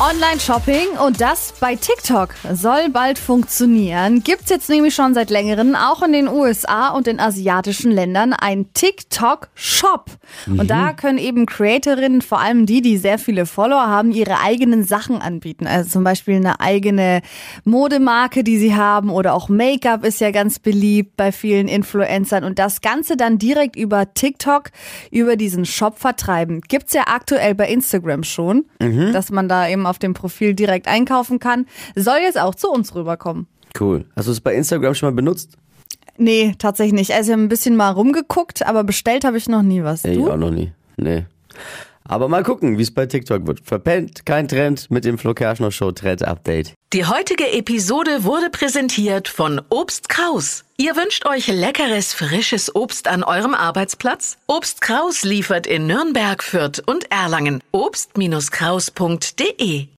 Online-Shopping und das bei TikTok soll bald funktionieren. Gibt's jetzt nämlich schon seit längerem auch in den USA und in asiatischen Ländern ein TikTok-Shop. Und da können eben Creatorinnen, vor allem die, die sehr viele Follower haben, ihre eigenen Sachen anbieten. Also zum Beispiel eine eigene Modemarke, die sie haben oder auch Make-up ist ja ganz beliebt bei vielen Influencern und das Ganze dann direkt über TikTok, über diesen Shop vertreiben. Gibt's ja aktuell bei Instagram schon, dass man da eben auf dem Profil direkt einkaufen kann. Soll jetzt auch zu uns rüberkommen. Cool. Hast du es bei Instagram schon mal benutzt? Nee, tatsächlich nicht. Also ich habe ein bisschen mal rumgeguckt, aber bestellt habe ich noch nie was. Ich Du? auch noch nie. Nee. Aber mal gucken, wie es bei TikTok wird. Verpennt, kein Trend mit dem Flo Kerschner Show Trend Update. Die heutige Episode wurde präsentiert von Obst Kraus. Ihr wünscht euch leckeres, frisches Obst an eurem Arbeitsplatz? Obst Kraus liefert in Nürnberg, Fürth und Erlangen. Obst-Kraus.de